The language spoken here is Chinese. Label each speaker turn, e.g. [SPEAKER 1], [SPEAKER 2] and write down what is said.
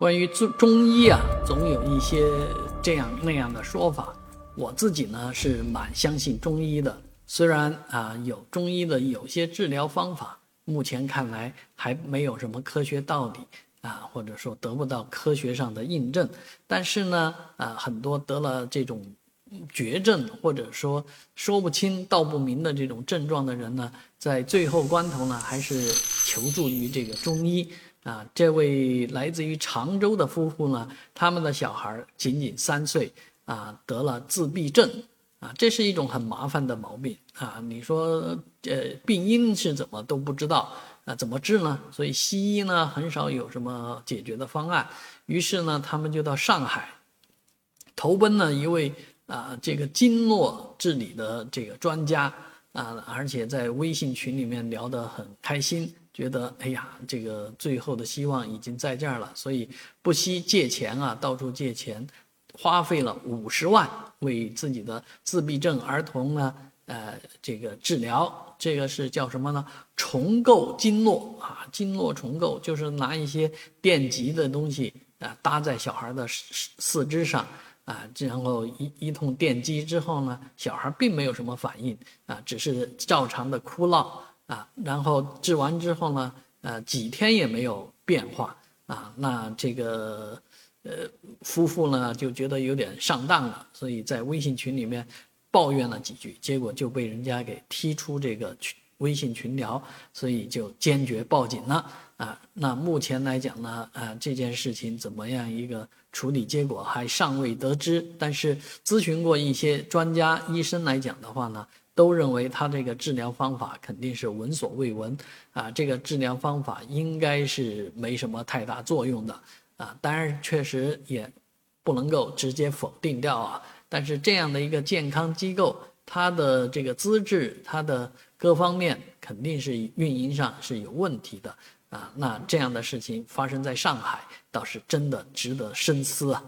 [SPEAKER 1] 关于中中医啊，总有一些这样那样的说法。我自己呢是蛮相信中医的，虽然啊有中医的有些治疗方法，目前看来还没有什么科学道理啊，或者说得不到科学上的印证。但是呢，啊很多得了这种绝症或者说说不清道不明的这种症状的人呢，在最后关头呢，还是求助于这个中医。啊，这位来自于常州的夫妇呢，他们的小孩仅仅三岁，啊，得了自闭症，啊，这是一种很麻烦的毛病啊。你说，呃，病因是怎么都不知道，啊，怎么治呢？所以西医呢很少有什么解决的方案。于是呢，他们就到上海，投奔了一位啊，这个经络治理的这个专家啊，而且在微信群里面聊得很开心。觉得哎呀，这个最后的希望已经在这儿了，所以不惜借钱啊，到处借钱，花费了五十万为自己的自闭症儿童呢，呃，这个治疗。这个是叫什么呢？重构经络啊，经络重构就是拿一些电极的东西啊，搭在小孩的四四肢上啊，然后一一通电击之后呢，小孩并没有什么反应啊，只是照常的哭闹。啊，然后治完之后呢，呃，几天也没有变化啊，那这个呃夫妇呢就觉得有点上当了，所以在微信群里面抱怨了几句，结果就被人家给踢出这个群微信群聊，所以就坚决报警了啊。那目前来讲呢，啊这件事情怎么样一个处理结果还尚未得知，但是咨询过一些专家医生来讲的话呢。都认为他这个治疗方法肯定是闻所未闻，啊，这个治疗方法应该是没什么太大作用的，啊，当然确实也不能够直接否定掉啊。但是这样的一个健康机构，他的这个资质，他的各方面肯定是运营上是有问题的，啊，那这样的事情发生在上海，倒是真的值得深思啊。